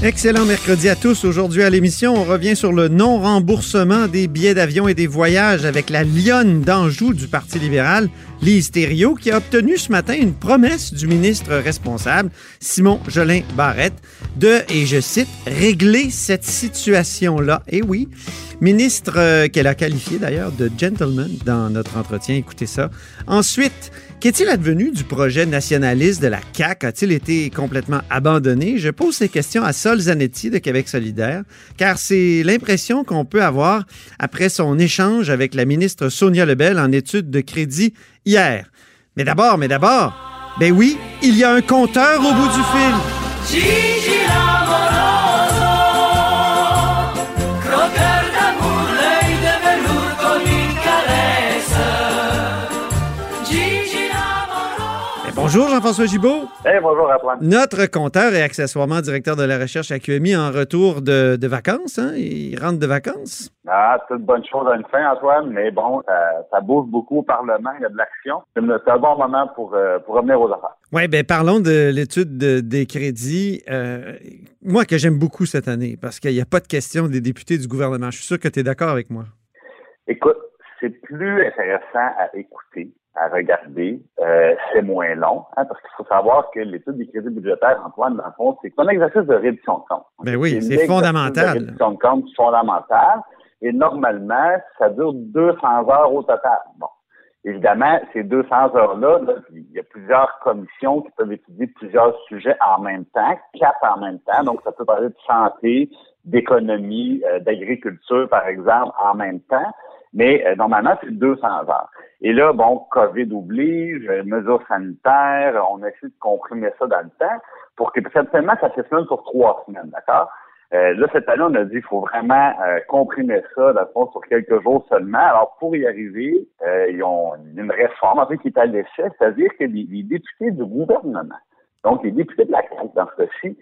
Excellent mercredi à tous. Aujourd'hui à l'émission, on revient sur le non-remboursement des billets d'avion et des voyages avec la lionne d'Anjou du Parti libéral, Lise Thériault, qui a obtenu ce matin une promesse du ministre responsable, Simon Jolin Barrette, de, et je cite, régler cette situation-là. Et oui, ministre euh, qu'elle a qualifié d'ailleurs de gentleman dans notre entretien. Écoutez ça. Ensuite, Qu'est-il advenu du projet nationaliste de la CAQ? A-t-il été complètement abandonné? Je pose ces questions à Sol Zanetti de Québec solidaire, car c'est l'impression qu'on peut avoir après son échange avec la ministre Sonia Lebel en études de crédit hier. Mais d'abord, mais d'abord, ben oui, il y a un compteur au bout du fil. Bonjour Jean-François Gibault. Hey, bonjour Antoine. Notre compteur et accessoirement directeur de la recherche à QMI en retour de, vacances. Hein? Il rentre de vacances. Ah, c'est une bonne chose à une fin, Antoine, mais bon, ça, bouge beaucoup au Parlement, il y a de l'action. C'est un bon moment pour, euh, pour revenir aux affaires. Oui, bien parlons de l'étude des crédits. Euh, moi, que j'aime beaucoup cette année, parce qu'il n'y a pas de question des députés du gouvernement. Je suis sûr que tu es d'accord avec moi. Écoute, c'est plus intéressant à écouter à regarder. Euh, c'est moins long, hein, parce qu'il faut savoir que l'étude des crédits budgétaires, Antoine, dans le fond, c'est un exercice de réduction de compte. Ben oui, c'est fondamental. De réduction de compte fondamental. Et normalement, ça dure 200 heures au total. Bon. Évidemment, ces 200 heures-là, il y a plusieurs commissions qui peuvent étudier plusieurs sujets en même temps, quatre en même temps. Donc, ça peut parler de santé, d'économie, euh, d'agriculture, par exemple, en même temps. Mais euh, normalement, c'est 200 heures. Et là, bon, COVID oblige, euh, mesures sanitaires, on a essayé de comprimer ça dans le temps pour que certainement ça se semaine sur trois semaines, d'accord? Euh, là, cette année, on a dit qu'il faut vraiment comprimer ça, dans le fond, sur quelques jours seulement. Alors, pour y arriver, ils ont une réforme, en fait, qui est à l'essai, c'est-à-dire que les, les, députés du gouvernement, donc les députés de la CAQ, dans ce cas-ci,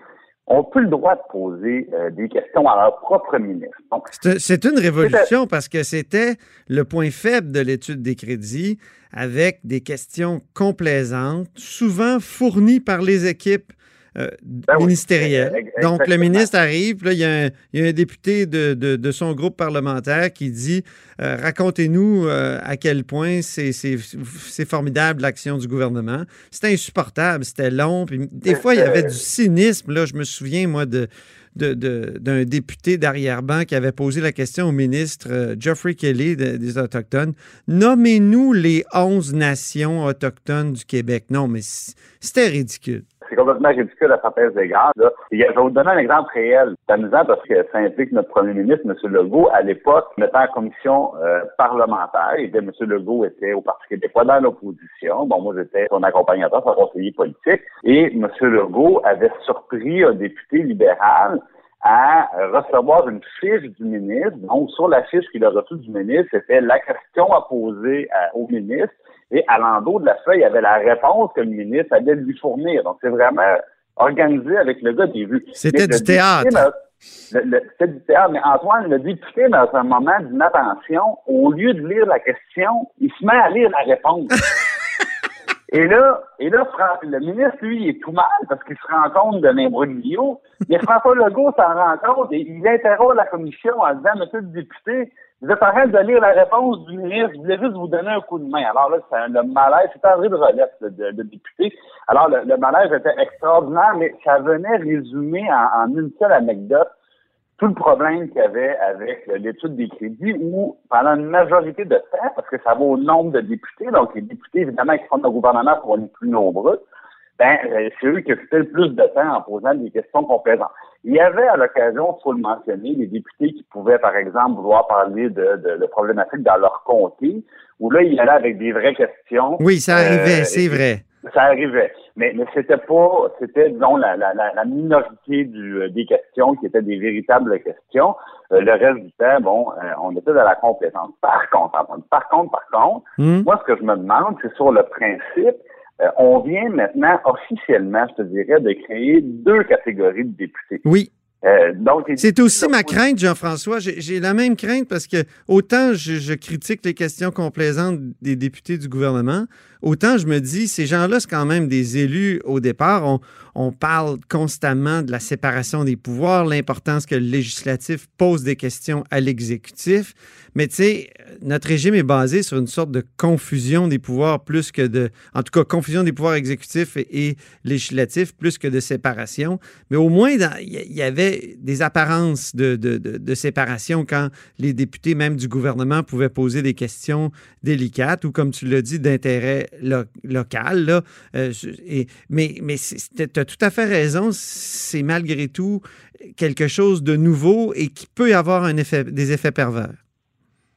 ont plus le droit de poser euh, des questions à leur propre ministre. C'est une révolution parce que c'était le point faible de l'étude des crédits avec des questions complaisantes, souvent fournies par les équipes euh, ben ministériel. Donc, le ministre arrive, là, il, y a un, député de, son groupe parlementaire qui dit euh, Racontez-nous euh, à quel point c'est formidable l'action du gouvernement. C'était insupportable, c'était long. Puis, des fois, il y avait du cynisme. Là, je me souviens, moi, de d'un député d'arrière-ban qui avait posé la question au ministre Geoffrey Kelly des Autochtones. Nommez-nous les 11 nations autochtones du Québec. Non, mais c'était ridicule c'est complètement ridicule à certains égards. Là. je vais vous donner un exemple réel. C'est amusant parce que ça implique notre premier ministre, M. Legault, à l'époque, mettant en commission euh, parlementaire. Et M. Legault était au Parti québécois dans l'opposition. Bon, moi, j'étais son accompagnateur, son conseiller politique. Et M. Legault avait surpris un député libéral à recevoir une fiche du ministre. Donc, sur la fiche qu'il a reçue du ministre, c'était la question à poser au ministre. Et à l'endos de la feuille, il y avait la réponse que le ministre allait lui fournir. Donc, c'est vraiment organisé avec le gars des vues. C'était du théâtre. C'était du théâtre, mais Antoine, le député, dans un moment d'inattention, au lieu de lire la question, il se met à lire la réponse. Et là, et là, le ministre, lui, il est tout mal parce qu'il se rend compte de l'imbroglio. Mais François Legault s'en rend compte et il interroge la commission en disant, Monsieur le député, vous êtes en train de lire la réponse du ministre, je voulais juste vous donner un coup de main. Alors là, c'est le malaise, c'était André de relève, de, de, député. Alors, le, malaise était extraordinaire, mais ça venait résumer en, une seule anecdote tout le problème qu'il y avait avec l'étude des crédits où, pendant une majorité de temps, parce que ça va au nombre de députés, donc les députés, évidemment, qui font le gouvernement seront les plus nombreux, ben, euh, c'est eux qui occupaient le plus de temps en posant des questions complaisantes. Il y avait à l'occasion, il faut le mentionner, des députés qui pouvaient, par exemple, vouloir parler de, de, problématiques dans leur comté, où là, ils allaient avec des vraies questions. Oui, ça arrivait, c'est vrai. Ça arrivait. Mais, mais c'était pas, c'était, disons, la, la, la minorité du, euh, des questions qui étaient des véritables questions. Euh, le reste du temps, bon, euh, on était dans la compétence. Par contre, par contre, par contre, hmm. moi, ce que je me demande, c'est sur le principe, on vient maintenant officiellement, je te dirais, de créer deux catégories de députés. Oui. Euh, c'est aussi ma crainte, Jean-François. J'ai la même crainte parce que autant je, critique les questions complaisantes des députés du gouvernement, autant je me dis, ces gens-là, c'est quand même des élus au départ. On, on, parle constamment de la séparation des pouvoirs, l'importance que le législatif pose des questions à l'exécutif. Mais tu sais, notre régime est basé sur une sorte de confusion des pouvoirs plus que de, en tout cas, confusion des pouvoirs exécutifs et, législatifs plus que de séparation. Mais au moins, il y, avait des apparences de, séparation quand les députés, même du gouvernement, pouvaient poser des questions délicates ou, comme tu l'as dit, d'intérêt local. Euh, mais tu as tout à fait raison, c'est malgré tout quelque chose de nouveau et qui peut avoir des effets pervers.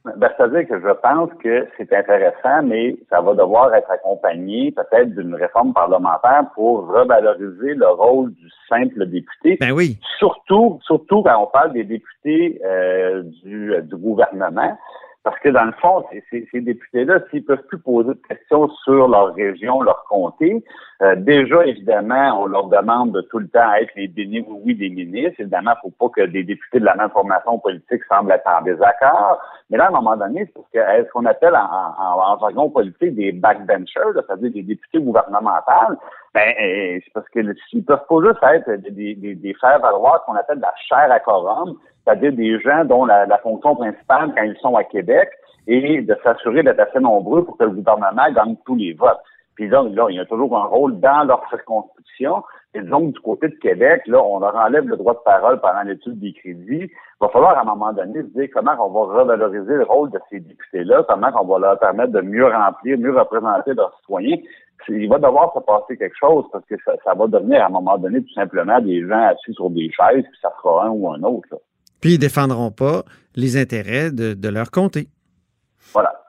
Ben, C'est-à-dire que je pense que c'est intéressant, mais ça va devoir être accompagné peut-être d'une réforme parlementaire pour revaloriser le rôle du simple député. Ben oui. Surtout, surtout quand on parle des députés euh, du, du gouvernement. Parce que dans le fond, ces, ces députés-là, s'ils peuvent plus poser de questions sur leur région, leur comté, euh, déjà, évidemment, on leur demande de tout le temps être les bénis oui des ministres. Évidemment, il ne faut pas que des députés de la même formation politique semblent être en désaccord. Mais là, à un moment donné, c'est parce que ce qu'on appelle en, jargon politique des backbenchers, c'est-à-dire des députés gouvernementaux, ben, euh, c'est parce que s'ils peuvent pas juste être des, des, des faire valoir qu'on appelle de la chair à quorum, c'est-à-dire des gens dont la, fonction principale, quand ils sont à Québec, est de s'assurer d'être assez nombreux pour que le gouvernement gagne tous les votes. Puis là, là, il y a toujours un rôle dans leur circonscription. Et donc, du côté de Québec, là, on leur enlève le droit de parole pendant l'étude des crédits. Il va falloir à un moment donné se dire comment on va revaloriser le rôle de ces députés-là, comment on va leur permettre de mieux remplir, mieux représenter leurs citoyens. Il va devoir se passer quelque chose parce que ça, va devenir à un moment donné tout simplement des gens assis sur des chaises, puis ça fera un ou un autre. Là. Puis ils ne défendront pas les intérêts de, de leur comté. Voilà.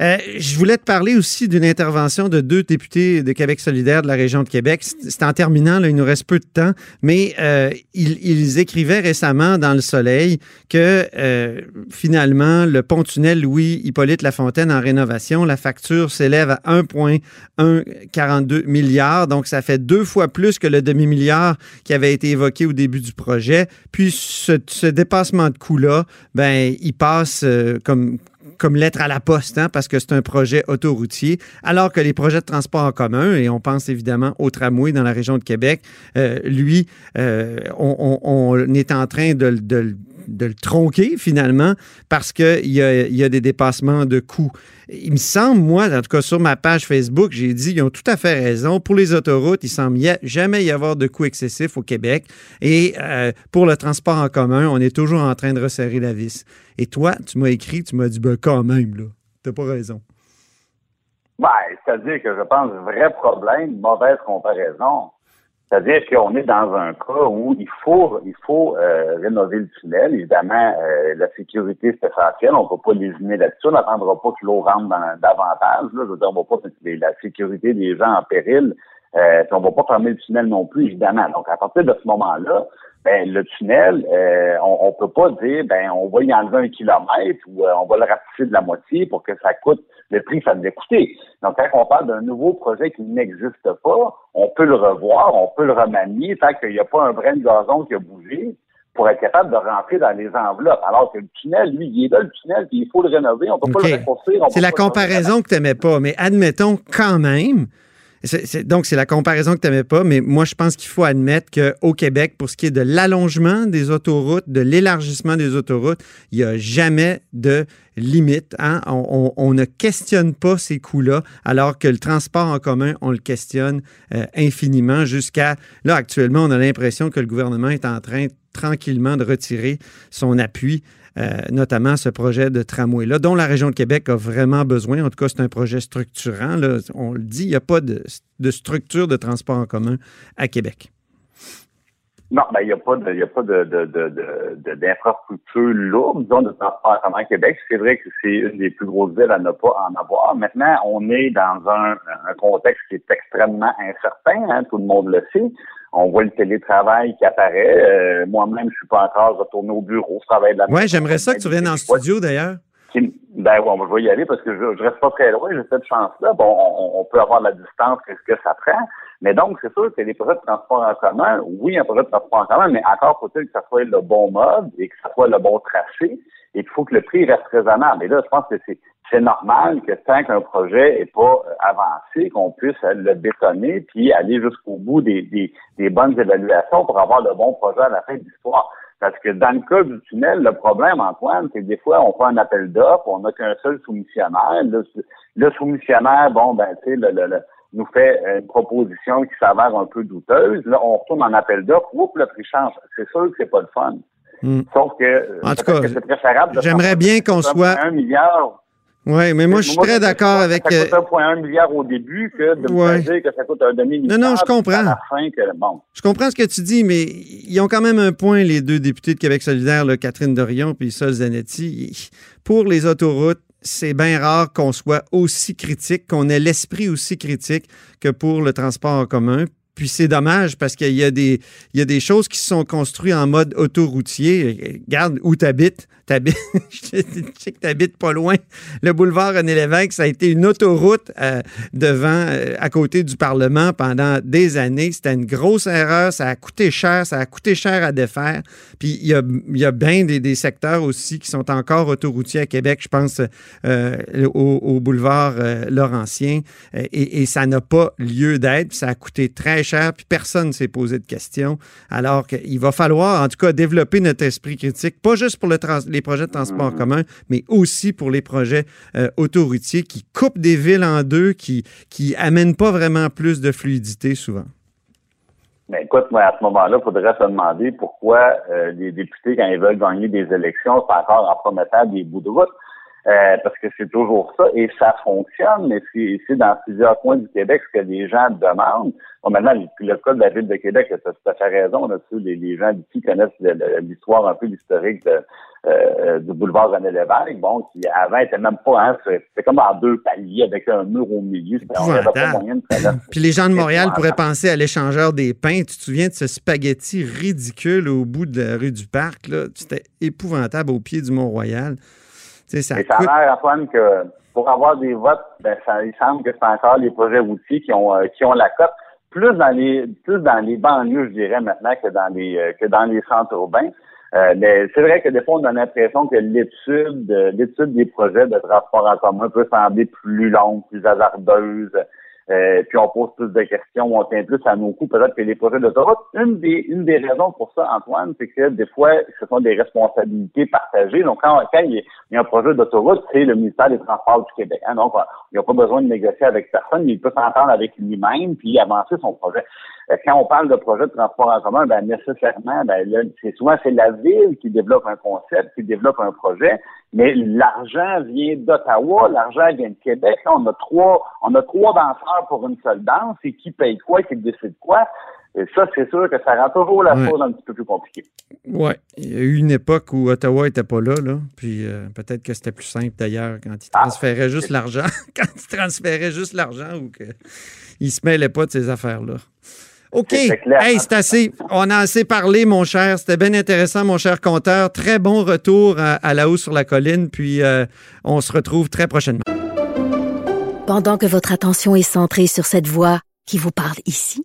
Euh, je voulais te parler aussi d'une intervention de deux députés de Québec solidaire de la région de Québec. C'est en terminant, il nous reste peu de temps, mais euh, ils, écrivaient récemment dans Le Soleil que euh, finalement, le pont-tunnel Louis-Hippolyte Lafontaine en rénovation, la facture s'élève à 1,142 milliards. Donc, ça fait deux fois plus que le demi-milliard qui avait été évoqué au début du projet. Puis, ce, ce dépassement de coût-là, ben, il passe comme comme lettre à la poste, hein, parce que c'est un projet autoroutier, alors que les projets de transport en commun, et on pense évidemment au tramway dans la région de Québec, euh, lui, euh, on, est en train de, le tronquer finalement parce qu'il y a, y a des dépassements de coûts. Il me semble, moi, en tout cas sur ma page Facebook, j'ai dit ils ont tout à fait raison. Pour les autoroutes, il semble jamais y avoir de coûts excessifs au Québec. Et euh, pour le transport en commun, on est toujours en train de resserrer la vis. Et toi, tu m'as écrit, tu m'as dit, ben, quand même, là, t'as pas raison. Ben, c'est-à-dire que je pense vrai problème, mauvaise comparaison. C'est-à-dire qu'on est dans un cas où il faut il faut euh, rénover le tunnel. Évidemment, euh, la sécurité, c'est essentiel. On ne va pas lésiner là-dessus. On n'attendra pas que l'eau rentre dans, davantage. Là. Je veux dire, on ne va pas mettre la sécurité des gens en péril. Euh, on ne va pas fermer le tunnel non plus, évidemment. Donc, à partir de ce moment-là, ben, le tunnel, euh, on, ne peut pas dire, ben, on va y enlever un kilomètre ou euh, on va le rapetisser de la moitié pour que ça coûte le prix que ça devait coûter. Donc, quand on parle d'un nouveau projet qui n'existe pas, on peut le revoir, on peut le remanier tant qu'il n'y a pas un brin de gazon qui a bougé pour être capable de rentrer dans les enveloppes. Alors que le tunnel, lui, il est là, le tunnel, puis il faut le rénover, on peut pas le reconstruire. C'est la comparaison que tu n'aimais pas, mais admettons quand même donc, c'est la comparaison que tu n'aimais pas, mais moi, je pense qu'il faut admettre qu'au Québec, pour ce qui est de l'allongement des autoroutes, de l'élargissement des autoroutes, il n'y a jamais de limite. Hein? On, ne questionne pas ces coûts-là, alors que le transport en commun, on le questionne euh, infiniment jusqu'à... Là, actuellement, on a l'impression que le gouvernement est en train tranquillement de retirer son appui notamment ce projet de tramway-là, dont la région de Québec a vraiment besoin. En tout cas, c'est un projet structurant. On le dit, il n'y a pas de, structure de transport en commun à Québec. Non, ben, il n'y a pas de, a pas de, de, de, d'infrastructure lourde, de transport en commun Québec. C'est vrai que c'est une des plus grosses villes à ne pas en avoir. Maintenant, on est dans un, un contexte qui est extrêmement incertain, hein, tout le monde le sait. On voit le télétravail qui apparaît. Euh, moi-même, je suis pas encore retourné au bureau. Je travaille de la Ouais, j'aimerais ça que tu viennes en studio, d'ailleurs. Ben bon, je vais y aller parce que je, je reste pas très loin, j'ai cette chance-là. Bon, on, on, peut avoir la distance que, que ça prend? Mais donc, c'est sûr que les projets de transport en commun, oui, un projet de transport en commun, mais encore faut-il que ça soit le bon mode et que ça soit le bon tracé. Et il faut que le prix reste raisonnable. Et là, je pense que c'est c'est normal que tant qu'un projet n'est pas euh, avancé, qu'on puisse le bétonner puis aller jusqu'au bout des, des, des, bonnes évaluations pour avoir le bon projet à la fin de l'histoire. Parce que dans le cas du tunnel, le problème, Antoine, c'est que des fois, on fait un appel d'offres, on n'a qu'un seul soumissionnaire. Le, le soumissionnaire, bon, ben, tu sais, le, le, nous fait une proposition qui s'avère un peu douteuse. Là, on retourne en appel d'offres, oups, le prix change. C'est sûr que c'est pas le fun. Hmm. Sauf que, en tout cas, c'est préférable. J'aimerais bien qu'on soit un milliard. Oui, mais moi, je suis très d'accord avec. Ça coûte 1,1 milliard au début que de me dire que ça coûte un demi-milliard. Non, non, je comprends. À la fin que, bon. Je comprends ce que tu dis, mais ils ont quand même un point, les deux députés de Québec solidaire, là, Catherine Dorion et Sol Zanetti. Pour les autoroutes, c'est bien rare qu'on soit aussi critique, qu'on ait l'esprit aussi critique que pour le transport en commun. Puis c'est dommage parce qu'il y, a des, choses qui sont construites en mode autoroutier. Regarde où tu habites. je sais que tu habites pas loin. Le boulevard René Lévesque, ça a été une autoroute euh, devant, euh, à côté du Parlement pendant des années. C'était une grosse erreur. Ça a coûté cher. Ça a coûté cher à défaire. Puis il y a, y a bien des, secteurs aussi qui sont encore autoroutiers à Québec. Je pense euh, au, boulevard Laurentien. Et, ça n'a pas lieu d'être. Ça a coûté très cher. Puis personne ne s'est posé de questions. Alors qu'il va falloir, en tout cas, développer notre esprit critique, pas juste pour le les projets de transport mm. commun, mais aussi pour les projets euh, autoroutiers qui coupent des villes en deux, qui qui amènent pas vraiment plus de fluidité souvent. Mais écoute, moi, à ce moment-là, il faudrait se demander pourquoi euh, les députés, quand ils veulent gagner des élections, c'est encore en promettant des bouts de route. Euh, parce que c'est toujours ça, et ça fonctionne, mais c'est dans plusieurs coins du Québec ce que les gens demandent. Bon, maintenant, le, cas de la Ville de Québec, tu as tout à fait raison là-dessus. Les, les, gens d'ici connaissent l'histoire, un peu l'historique euh, du boulevard René Lévesque, bon, qui avant était même pas, hein, c'était comme en deux paliers avec un mur au milieu. Puis les gens de Montréal pourraient penser à l'échangeur des pains. Tu te souviens de ce spaghetti ridicule au bout de la rue du Parc, là? C'était épouvantable au pied du Mont-Royal. Ça Et ça a l'air, Antoine, que pour avoir des votes, ben, ça, il semble que c'est encore les projets routiers qui ont, euh, qui ont la cote. Plus dans les, plus dans les banlieues, je dirais maintenant, que dans les, euh, que dans les centres urbains. Euh, mais c'est vrai que des fois, on a l'impression que l'étude, l'étude des projets de transport en commun peut sembler plus longue, plus hasardeuse. Euh, puis on pose plus de questions, on tient plus à nos coups peut-être que les projets d'autoroute. Une des, une des raisons pour ça, Antoine, c'est que des fois, ce sont des responsabilités partagées. Donc, quand, il, y a, un projet d'autoroute, c'est le ministère des Transports du Québec. Hein. Donc, il n'y a pas besoin de négocier avec personne, mais il peut s'entendre avec lui-même puis avancer son projet. Euh, quand on parle de projet de transport en commun, ben nécessairement, ben c'est souvent c'est la ville qui développe un concept, qui développe un projet, mais l'argent vient d'Ottawa, l'argent vient de Québec. on a trois, on a trois danseurs pour une seule danse, et qui paye quoi, qui décide quoi? Et ça, c'est sûr que ça rend toujours la chose un petit peu plus compliquée. Oui. Il y a eu une époque où Ottawa n'était pas là, là. Puis euh, peut-être que c'était plus simple d'ailleurs quand ils ah, transféraient juste l'argent. quand ils transféraient juste l'argent ou qu'ils ne se mêlaient pas de ces affaires-là. OK. Hey, c'est assez. On a assez parlé, mon cher. C'était bien intéressant, mon cher compteur. Très bon retour à, la hausse sur la colline. Puis euh, on se retrouve très prochainement. Pendant que votre attention est centrée sur cette voix qui vous parle ici,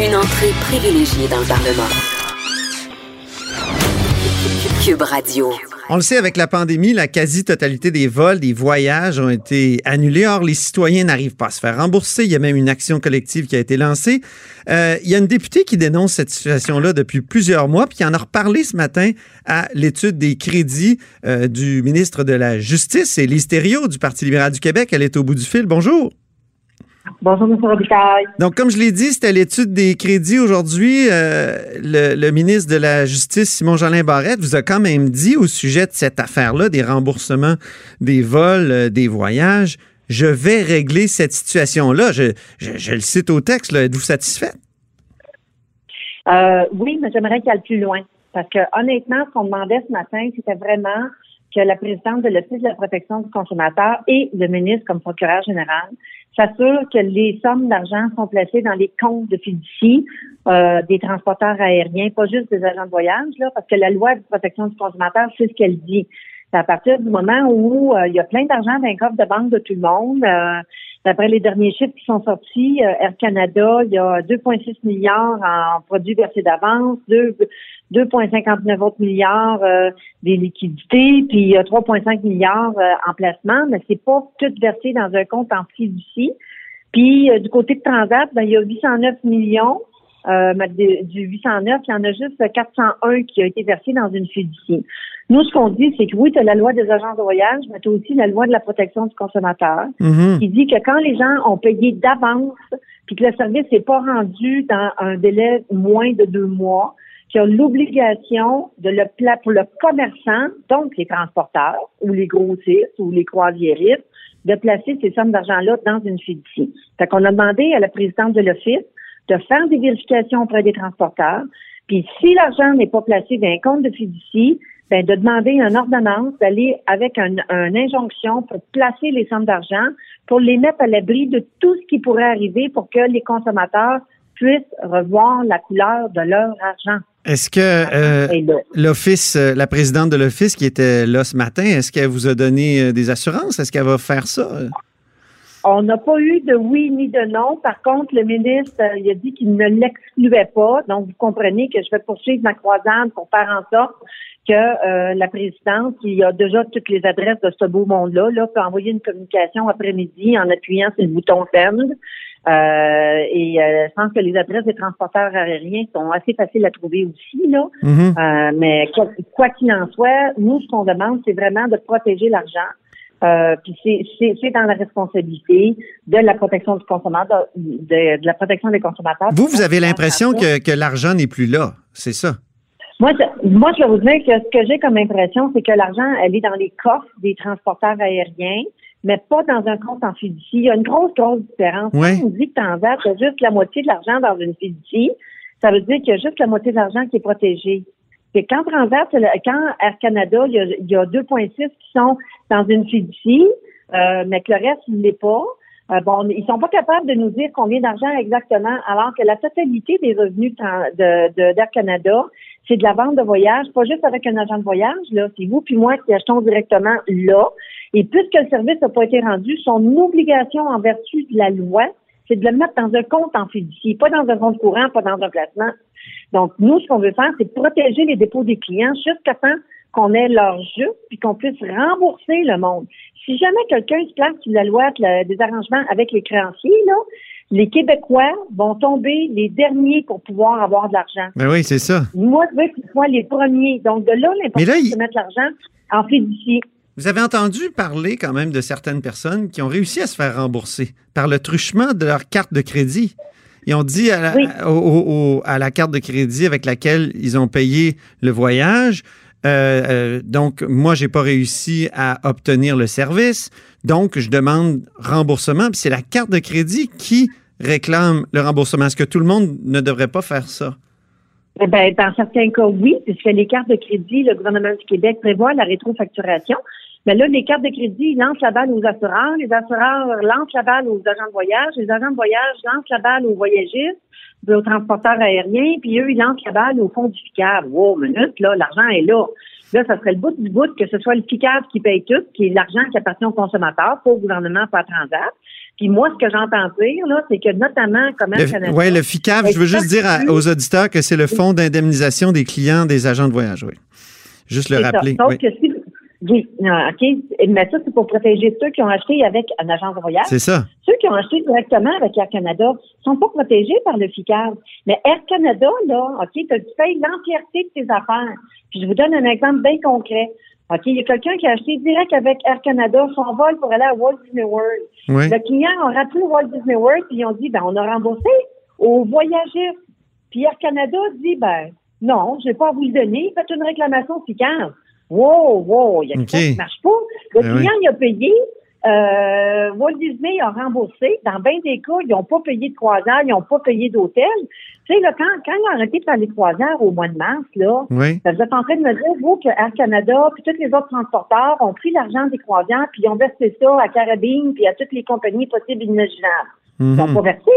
Une entrée privilégiée dans le Parlement. Cube Radio. On le sait, avec la pandémie, la quasi-totalité des vols, des voyages ont été annulés. Or, les citoyens n'arrivent pas à se faire rembourser. Il y a même une action collective qui a été lancée. Euh, il y a une députée qui dénonce cette situation-là depuis plusieurs mois, puis qui en a reparlé ce matin à l'étude des crédits euh, du ministre de la Justice, c'est Lise du Parti libéral du Québec. Elle est au bout du fil. Bonjour. Bonjour, M. Robitaille. Donc, comme je l'ai dit, c'était l'étude des crédits aujourd'hui. Euh, le, ministre de la Justice, Simon-Jolin Barrette, vous a quand même dit au sujet de cette affaire-là, des remboursements des vols, euh, des voyages, je vais régler cette situation-là. Je, le cite au texte. Êtes-vous satisfait? Euh, oui, mais j'aimerais qu'il aille plus loin. Parce que honnêtement, ce qu'on demandait ce matin, c'était vraiment que la présidente de l'Office de la protection du consommateur et le ministre comme procureur général s'assurent que les sommes d'argent sont placées dans les comptes de fiducie euh, des transporteurs aériens, pas juste des agents de voyage, là, parce que la loi de protection du consommateur, c'est ce qu'elle dit. C'est à partir du moment où euh, il y a plein d'argent dans les coffre de banque de tout le monde. Euh, d'après les derniers chiffres qui sont sortis, Air Canada, il y a 2,6 milliards en produits versés d'avance, 2,59 autres milliards des liquidités, puis il y a 3,5 milliards en placement, mais c'est pas tout versé dans un compte en fiducie. Puis du côté de Transat, ben, il y a 809 millions euh, du 809, il y en a juste 401 qui a été versé dans une fiducie. Nous, ce qu'on dit, c'est que oui, tu as la loi des agents de voyage, mais tu as aussi la loi de la protection du consommateur mm-hmm. qui dit que quand les gens ont payé d'avance, puis que le service n'est pas rendu dans un délai moins de deux mois, qu'il y a l'obligation de le pour le commerçant, donc les transporteurs ou les grossistes ou les croisiéristes, de placer ces sommes d'argent-là dans une fiducie. Fait qu'on a demandé à la présidente de l'Office de faire des vérifications auprès des transporteurs. Puis si l'argent n'est pas placé dans un compte de fiducie, ben, de demander une ordonnance, d'aller avec une injonction pour placer les sommes d'argent, pour les mettre à l'abri de tout ce qui pourrait arriver pour que les consommateurs puissent revoir la couleur de leur argent. Est-ce que euh, l'office, euh, la présidente de l'office qui était là ce matin, est-ce qu'elle vous a donné euh, des assurances? Est-ce qu'elle va faire ça? On n'a pas eu de oui ni de non. Par contre, le ministre, il a dit qu'il ne l'excluait pas. Donc, vous comprenez que je vais poursuivre ma croisade pour faire en sorte que euh, la présidente, qui a déjà toutes les adresses de ce beau monde-là, là, peut envoyer une communication après-midi en appuyant sur le bouton send. Euh, et je pense que les adresses des transporteurs aériens sont assez faciles à trouver aussi, là. Mm-hmm. mais quoi qu'il en soit, nous, ce qu'on demande, c'est vraiment de protéger l'argent. Euh, puis c'est dans la responsabilité de la protection du consommateur, de, la protection des consommateurs. Vous, vous avez l'impression que, que l'argent n'est plus là, c'est ça? Moi, je, moi, je vais vous dire que ce que j'ai comme impression, c'est que l'argent, elle est dans les coffres des transporteurs aériens, mais pas dans un compte en fiducie. Il y a une grosse, grosse différence. Quand on dit que tu as juste la moitié de l'argent dans une fiducie, ça veut dire qu'il y a juste la moitié de l'argent qui est protégé. C'est quand Transat, quand Air Canada, il y a, a 2,6 qui sont dans une fiducie, euh, mais que le reste, il l'est pas. Euh, bon, ils sont pas capables de nous dire combien d'argent exactement, alors que la totalité des revenus de, d'Air Canada, c'est de la vente de voyage, pas juste avec un agent de voyage, là, c'est vous puis moi qui achetons directement là. Et puisque le service n'a pas été rendu, son obligation en vertu de la loi, c'est de le mettre dans un compte en fiducie, pas dans un compte courant, pas dans un placement. Donc, nous, ce qu'on veut faire, c'est protéger les dépôts des clients jusqu'à temps qu'on ait leur jeu puis qu'on puisse rembourser le monde. Si jamais quelqu'un se place sous la loi des arrangements avec les créanciers, là, les Québécois vont tomber les derniers pour pouvoir avoir de l'argent. Mais ben oui, c'est ça. Moi, je veux qu'ils soient les premiers. Donc, de là, l'importance de mettre l'argent en fiducie. Vous avez entendu parler quand même de certaines personnes qui ont réussi à se faire rembourser par le truchement de leur carte de crédit. Ils ont dit à la, à la carte de crédit avec laquelle ils ont payé le voyage, euh, euh, donc, moi, j'ai pas réussi à obtenir le service. Donc, je demande remboursement. Puis c'est la carte de crédit qui réclame le remboursement. Est-ce que tout le monde ne devrait pas faire ça? Eh dans certains cas, oui, puisque les cartes de crédit, le gouvernement du Québec prévoit la rétrofacturation. Mais là, les cartes de crédit lancent la balle aux assureurs, les assureurs lancent la balle aux agents de voyage, les agents de voyage lancent la balle aux voyagistes, aux transporteurs aériens, puis eux, ils lancent la balle au fond du FICAV. Wow, minute, là, l'argent est là. Là, ça serait le bout du bout que ce soit le FICAV qui paye tout, qui est l'argent qui appartient aux consommateurs, pas au gouvernement, pas à Transat. Puis moi, ce que j'entends dire, là, c'est que notamment, comme Canada... Oui, le FICAV, je veux juste dire aux auditeurs que c'est le Fonds d'indemnisation des clients des agents de voyage, oui. Juste le ça. rappeler. Sauf oui. que si, oui, non, OK. Mais ça, c'est pour protéger ceux qui ont acheté avec une agence de voyage. C'est ça. Ceux qui ont acheté directement avec Air Canada sont pas protégés par le FICAD. Mais Air Canada, là, OK, tu payes l'entièreté de tes affaires. Puis je vous donne un exemple bien concret. OK, il y a quelqu'un qui a acheté direct avec Air Canada son vol pour aller à Walt Disney World. Oui. Le client a rappelé Walt Disney World, puis ils ont dit, ben, on a remboursé aux voyageurs. Puis Air Canada dit, ben, non, je vais pas à vous le donner, faites une réclamation FICAD. Wow, wow, il y a quelque chose qui marche pas. Le Ben client, il a payé, euh, Walt Disney a remboursé. Dans bien des cas, ils n'ont pas payé de croisière, ils n'ont pas payé d'hôtel. Tu sais, là, quand, quand ils ont arrêté de faire les croisières au mois de mars, là, Oui. vous êtes en train de me dire, vous, que Air Canada, puis tous les autres transporteurs ont pris l'argent des croisières, puis ils ont versé ça à Carabine, puis à toutes les compagnies possibles et imaginables. Ils n'ont pas versé.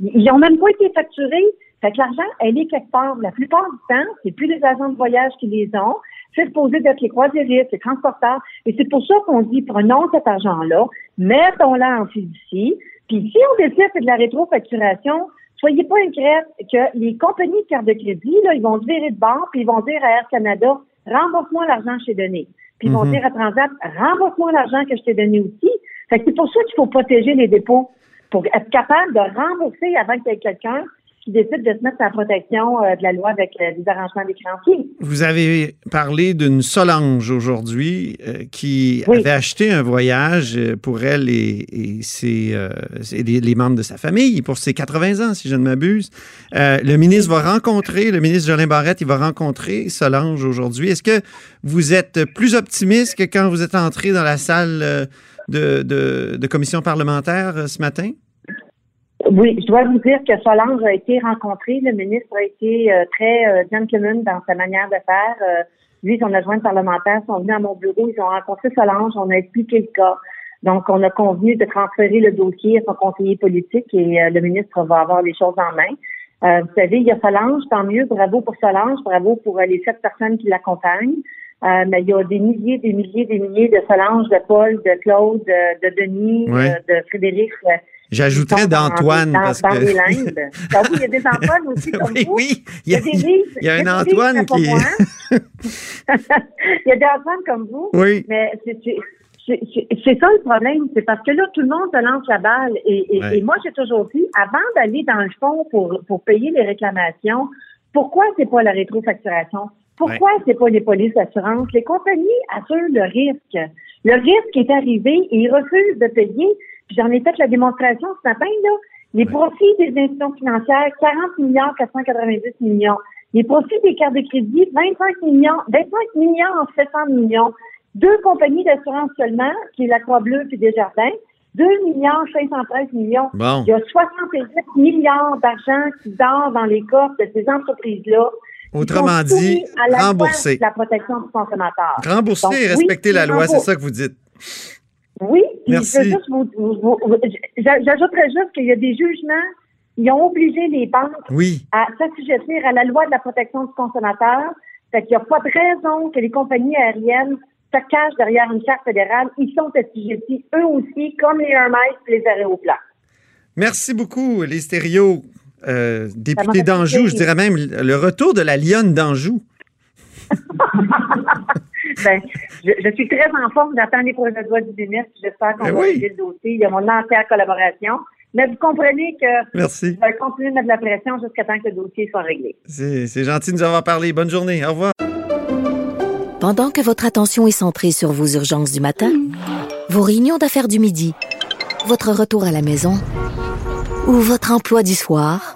Ils n'ont même pas été facturés. Fait que l'argent, elle est quelque part. La plupart du temps, c'est plus les agents de voyage qui les ont. C'est supposé d'être les croisiéristes, les transporteurs. Et c'est pour ça qu'on dit, prenons cet argent-là, mettons-le en fiducie. Puis si on décide de la rétrofacturation, soyez pas inquiets que les compagnies de carte de crédit, là, ils vont se virer de bord, puis ils vont dire à Air Canada, rembourse-moi l'argent que je t'ai donné. Puis ils vont Mhm. dire à Transat, rembourse-moi l'argent que je t'ai donné aussi. Fait que c'est pour ça qu'il faut protéger les dépôts pour être capable de rembourser avant qu'il y ait quelqu'un qui décide de se mettre à la protection euh, de la loi avec euh, les arrangements des créanciers. Vous avez parlé d'une Solange aujourd'hui euh, qui Oui. avait acheté un voyage euh, pour elle et, et ses, euh, et les, les membres de sa famille pour ses 80 ans, si je ne m'abuse. Euh, le ministre va rencontrer, le ministre Jolin Barrette, il va rencontrer Solange aujourd'hui. Est-ce que vous êtes plus optimiste que quand vous êtes entré dans la salle euh, de, de, de commission parlementaire euh, ce matin? Oui, je dois vous dire que Solange a été rencontré. Le ministre a été euh, très euh, gentleman dans sa manière de faire. Euh, lui, son adjoint parlementaire sont venus à mon bureau. Ils ont rencontré Solange. On a expliqué le cas. Donc, on a convenu de transférer le dossier à son conseiller politique et euh, le ministre va avoir les choses en main. Euh, vous savez, il y a Solange, tant mieux. Bravo pour Solange. Bravo pour euh, les sept personnes qui l'accompagnent. Euh, mais il y a des milliers, des milliers, des milliers de Solange, de Paul, de Claude, de, de Denis, de Frédéric. J'ajouterais d'Antoine parce que... Ah oui, il y a des Antoine aussi comme oui, vous. oui, Il y a des il y a un Antoine qui- il y a des Antoine comme vous. Oui. Mais c'est- ça le problème. C'est parce que là, tout le monde se lance la balle. Et, et, Ouais. et moi, j'ai toujours dit, avant d'aller dans le fond pour, pour payer les réclamations, pourquoi c'est pas la rétrofacturation? Pourquoi c'est pas les polices d'assurance? Les compagnies assurent le risque. Le risque est arrivé et ils refusent de payer. J'en ai fait la démonstration ce matin, là. Les profits des institutions financières, 40 milliards 490 millions. Les profits des cartes de crédit, 25 millions, 25 millions 700 millions. Deux compagnies d'assurance seulement, qui est la Croix-Bleue et Desjardins, 2 milliards 513 millions. Bon. Il y a 68 milliards d'argent qui dort dans les coffres de ces entreprises-là. Autrement dit, à la rembourser. la protection du consommateur. Rembourser Donc, et oui, respecter la loi, c'est ça que vous dites. Oui, Merci. j'ajouterais juste qu'il y a des jugements, ils ont obligé les banques Oui. à s'assujettir à la loi de la protection du consommateur. Fait qu'il n'y a pas de raison que les compagnies aériennes se cachent derrière une charte fédérale. Ils sont assujettis, eux aussi, comme les Hermès et les aéroplans. Merci beaucoup, les stéréos. Euh, député d'Anjou, je dirais même le retour de la lionne d'Anjou. Ben, je, je suis très en forme, j'attends les projets de loi du ministre, j'espère qu'on Ben va oui. régler le dossier. Il y a mon entière collaboration. Mais vous comprenez que Merci. je vais continuer de mettre de la pression jusqu'à temps que le dossier soit réglé. C'est c'est gentil de nous avoir parlé. Bonne journée. Au revoir. Pendant que votre attention est centrée sur vos urgences du matin, vos réunions d'affaires du midi, votre retour à la maison ou votre emploi du soir,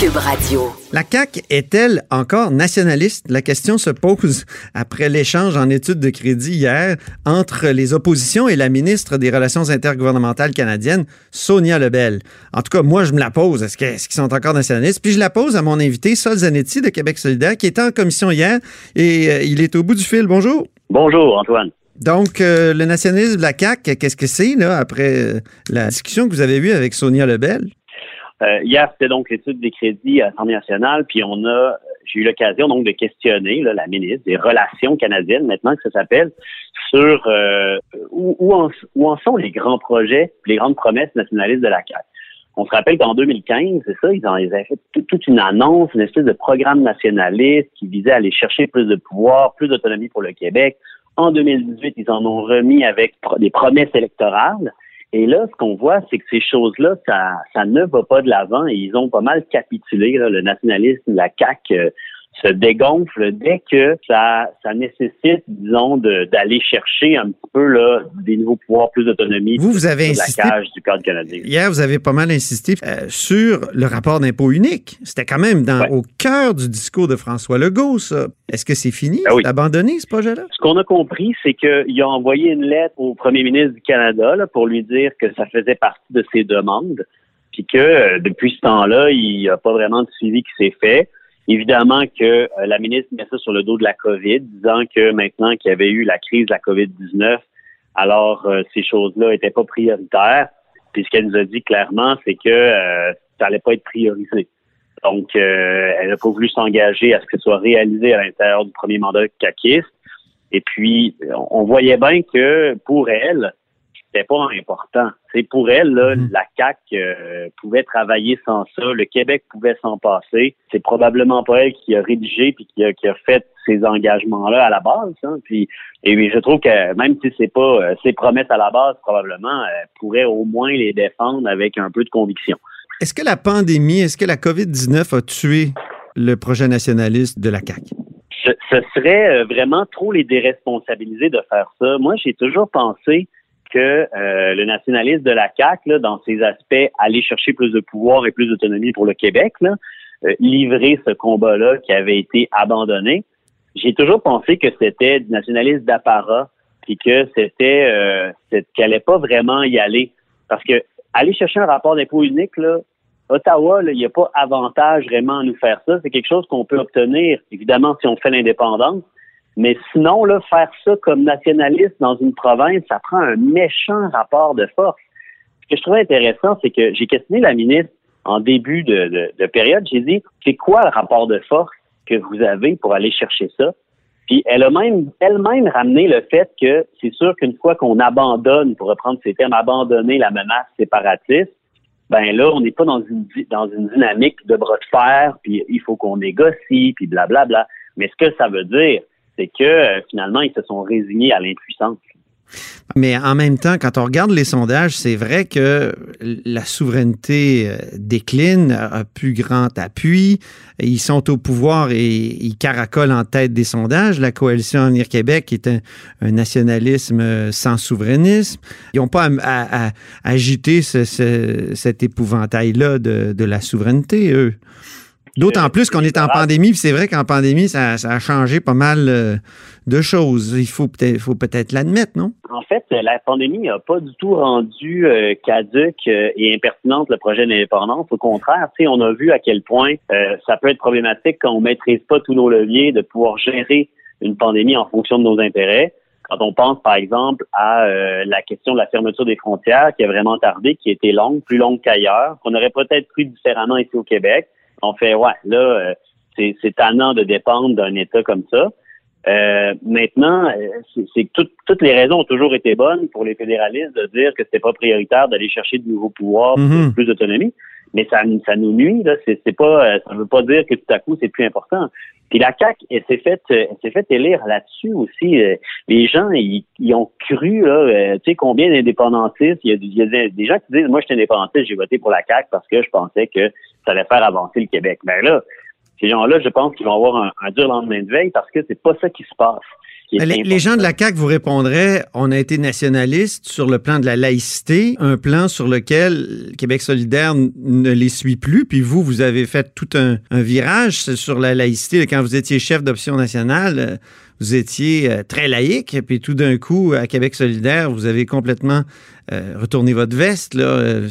Cube Radio. La CAQ est-elle encore nationaliste? La question se pose après l'échange en études de crédit hier entre les oppositions et la ministre des Relations intergouvernementales canadiennes, Sonia Lebel. En tout cas, moi, je me la pose. Est-ce que- est-ce qu'ils sont encore nationalistes? Puis je la pose à mon invité, Sol Zanetti de Québec solidaire, qui était en commission hier et euh, il est au bout du fil. Bonjour. Bonjour, Antoine. Donc, euh, le nationalisme de la CAQ, qu'est-ce que c'est, là, après euh, la discussion que vous avez eue avec Sonia Lebel? Euh, hier, c'était donc l'étude des crédits à l'Assemblée nationale, puis on a, j'ai eu l'occasion donc de questionner la ministre des Relations canadiennes, maintenant que ça s'appelle, sur euh, où, en, sont les grands projets, les grandes promesses nationalistes de la CAQ. On se rappelle qu'en 2015, c'est ça, ils, ont, avaient fait toute une annonce, une espèce de programme nationaliste qui visait à aller chercher plus de pouvoir, plus d'autonomie pour le Québec. En 2018, ils en ont remis avec des promesses électorales. Et là, ce qu'on voit, c'est que ces choses-là, ça, ça ne va pas de l'avant et ils ont pas mal capitulé. Là, le nationalisme, la CAQ euh, se dégonfle dès que ça, ça nécessite, disons, d'aller chercher un petit peu là, des nouveaux pouvoirs, plus d'autonomie. Vous, vous avez insisté. La cage du Code canadien. Hier, vous avez pas mal insisté euh, sur le rapport d'impôt unique. C'était quand même dans, Ouais. au cœur du discours de François Legault, ça. Est-ce que c'est fini? Oui. C'est abandonné, ce projet-là? Ce qu'on a compris, c'est qu'il a envoyé une lettre au premier ministre du Canada là, pour lui dire que ça faisait partie de ses demandes, puis que euh, depuis ce temps-là, il n'y a pas vraiment de suivi qui s'est fait. Évidemment que euh, la ministre met ça sur le dos de la COVID, disant que maintenant qu'il y avait eu la crise de la COVID-19, alors euh, ces choses-là n'étaient pas prioritaires. Puis ce qu'elle nous a dit clairement, c'est que euh, ça allait pas être priorisé. Donc, euh, elle n'a pas voulu s'engager à ce que ce soit réalisé à l'intérieur du premier mandat caquiste. Et puis, on voyait bien que pour elle, c'était pas important. C'est pour elle, là, Mhm. la CAC pouvait travailler sans ça, le Québec pouvait s'en passer. C'est probablement pas elle qui a rédigé puis qui a, qui a fait ces engagements-là à la base. hein. Puis, et oui, je trouve que même si c'est pas euh, ses promesses à la base, probablement, elle pourrait au moins les défendre avec un peu de conviction. Est-ce que la pandémie, est-ce que la COVID-19 a tué le projet nationaliste de la CAQ? ce, ce serait euh, vraiment trop les déresponsabiliser de faire ça. Moi, j'ai toujours pensé que euh, le nationalisme de la CAQ, là, dans ses aspects, aller chercher plus de pouvoir et plus d'autonomie pour le Québec, là, euh, livrer ce combat-là qui avait été abandonné, j'ai toujours pensé que c'était du nationalisme d'apparat, puis que c'était euh, qu'elle allait pas vraiment y aller. Parce que aller chercher un rapport d'impôt unique, là, Ottawa, il n'y a pas avantage vraiment à nous faire ça. C'est quelque chose qu'on peut obtenir, évidemment, si on fait l'indépendance. Mais sinon, là, faire ça comme nationaliste dans une province, ça prend un méchant rapport de force. Ce que je trouvais intéressant, c'est que j'ai questionné la ministre en début de, de- de période. J'ai dit, c'est quoi le rapport de force que vous avez pour aller chercher ça? Puis elle a même elle-même ramené le fait que c'est sûr qu'une fois qu'on abandonne, pour reprendre ces termes, abandonner la menace séparatiste, ben là, on n'est pas dans une dans une dynamique de bras de fer, puis il faut qu'on négocie, puis blablabla. Mais ce que ça veut dire, c'est que euh, finalement, ils se sont résignés à l'impuissance. Mais en même temps, quand on regarde les sondages, c'est vrai que la souveraineté euh, décline, a plus grand appui. Ils sont au pouvoir et ils caracolent en tête des sondages. La coalition Avenir Québec est un, nationalisme euh, sans souverainisme. Ils n'ont pas à, agiter ce- ce- cet épouvantail-là de, de la souveraineté, eux. D'autant plus qu'on est en pandémie, puis c'est vrai qu'en pandémie, ça, ça a changé pas mal euh, de choses. Il faut peut-être faut peut-être l'admettre, non? En fait, euh, la pandémie n'a pas du tout rendu euh, caduque euh, et impertinente le projet d'indépendance. Au contraire, on a vu à quel point euh, ça peut être problématique quand on maîtrise pas tous nos leviers de pouvoir gérer une pandémie en fonction de nos intérêts. Quand on pense, par exemple, à euh, la question de la fermeture des frontières qui a vraiment tardé, qui a été longue, plus longue qu'ailleurs, qu'on aurait peut-être pris différemment ici au Québec. On fait, ouais, là, euh, c'est tannant de dépendre d'un État comme ça. Euh, maintenant, euh, c'est que toutes- toutes les raisons ont toujours été bonnes pour les fédéralistes de dire que c'était pas prioritaire d'aller chercher de nouveaux pouvoirs, Mhm. plus d'autonomie. Mais ça, nous- ça nous nuit. Là, c'est pas, euh, ça veut pas dire que tout à coup c'est plus important. Puis la CAC, elle s'est fait, euh, elle s'est fait élire là-dessus aussi. Les gens, ils, ils ont cru là, tu sais combien d'indépendantistes. Il y, a, il y a des- gens qui disent, moi, je suis indépendantiste, j'ai voté pour la CAC parce que je pensais que ça allait faire avancer le Québec. Ben là, ces gens-là, je pense qu'ils vont avoir un, un dur lendemain de veille parce que c'est pas ça qui se passe. qui Les, les gens de la CAQ vous répondraient on a été nationaliste sur le plan de la laïcité, un plan sur lequel Québec solidaire ne les suit plus. Puis vous, vous avez fait tout un, un virage sur la laïcité. Quand vous étiez chef d'option nationale, euh, vous étiez euh, très laïque, puis tout d'un coup, à Québec solidaire, vous avez complètement euh, retourné votre veste. Là. Euh,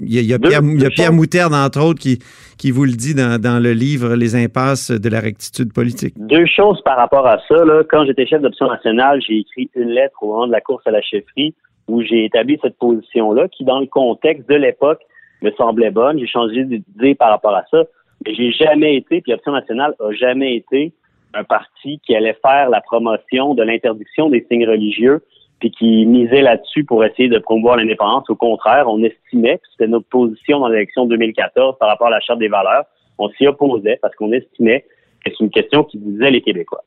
il y a, Pierre, il y a Pierre Moutarde, entre autres, qui, qui vous le dit dans, dans, le livre Les impasses de la rectitude politique. Deux choses par rapport à ça. Là. Quand j'étais chef d'option nationale, j'ai écrit une lettre au moment de la course à la chefferie où j'ai établi cette position-là, qui, dans le contexte de l'époque, me semblait bonne. J'ai changé d'idée par rapport à ça. Mais j'ai jamais été, puis Option nationale a jamais été un parti qui allait faire la promotion de l'interdiction des signes religieux puis qui misait là-dessus pour essayer de promouvoir l'indépendance. Au contraire, on estimait, c'était notre position dans l'élection 2014 par rapport à la Charte des valeurs, on s'y opposait parce qu'on estimait que c'est une question qui visait les Québécois.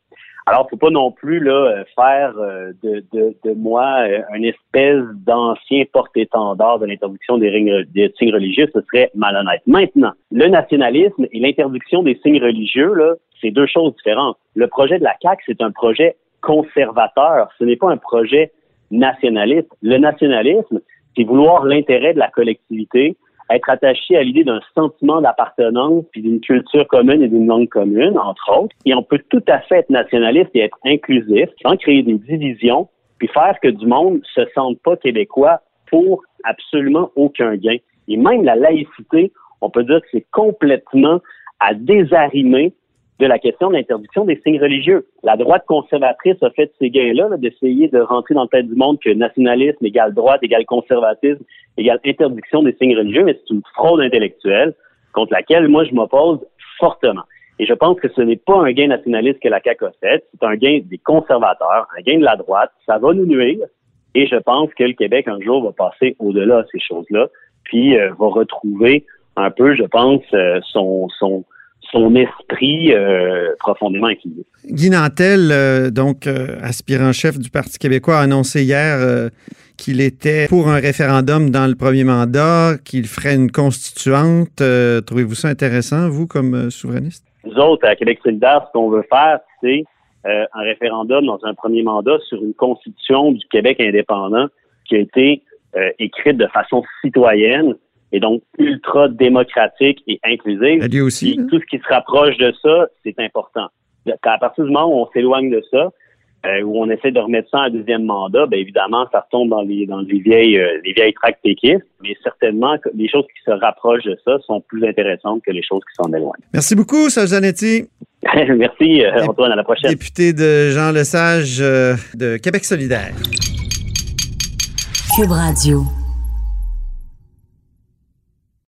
Alors, faut pas non plus là euh, faire euh, de, de, de, moi euh, une espèce d'ancien porte-étendard de l'interdiction des, des, signes religieux, ce serait malhonnête. Maintenant, le nationalisme et l'interdiction des signes religieux, c'est deux choses différentes. Le projet de la CAQ, c'est un projet conservateur. Ce n'est pas un projet nationaliste. Le nationalisme, c'est vouloir l'intérêt de la collectivité, être attaché à l'idée d'un sentiment d'appartenance, puis d'une culture commune et d'une langue commune, entre autres. Et on peut tout à fait être nationaliste et être inclusif, sans créer des divisions, puis faire que du monde se sente pas québécois pour absolument aucun gain. Et même la laïcité, on peut dire que c'est complètement à désarrimer de la question de l'interdiction des signes religieux. La droite conservatrice a fait ces gains-là d'essayer de rentrer dans le tête du monde que nationalisme égale droite égale conservatisme égale interdiction des signes religieux, mais c'est une fraude intellectuelle contre laquelle moi je m'oppose fortement. Et je pense que ce n'est pas un gain nationaliste que la CAQ fait, c'est un gain des conservateurs, un gain de la droite. Ça va nous nuire. Et je pense que le Québec, un jour, va passer au-delà de ces choses-là, puis euh, va retrouver un peu, je pense, euh, son, son, son esprit euh, profondément incliné. Guy Nantel, euh, donc euh, aspirant-chef du Parti québécois, a annoncé hier qu'il était pour un référendum dans le premier mandat, qu'il ferait une constituante. Trouvez-vous ça intéressant, vous, comme souverainiste? Nous autres, à Québec solidaire, ce qu'on veut faire, c'est un référendum dans un premier mandat sur une constitution du Québec indépendant qui a été écrite de façon citoyenne, et donc ultra démocratique et inclusive. aussi. Tout ce qui se rapproche de ça, c'est important. À partir du moment où on s'éloigne de ça, euh, où on essaie de remettre ça en deuxième mandat, bien évidemment, ça retombe dans les dans les vieilles euh, les vieilles tracts péquistes, mais certainement les choses qui se rapprochent de ça sont plus intéressantes que les choses qui s'en éloignent. Merci beaucoup, Zanetti. Merci, euh, Antoine, à la prochaine. Député de Jean Lesage de Québec solidaire. Cube Radio.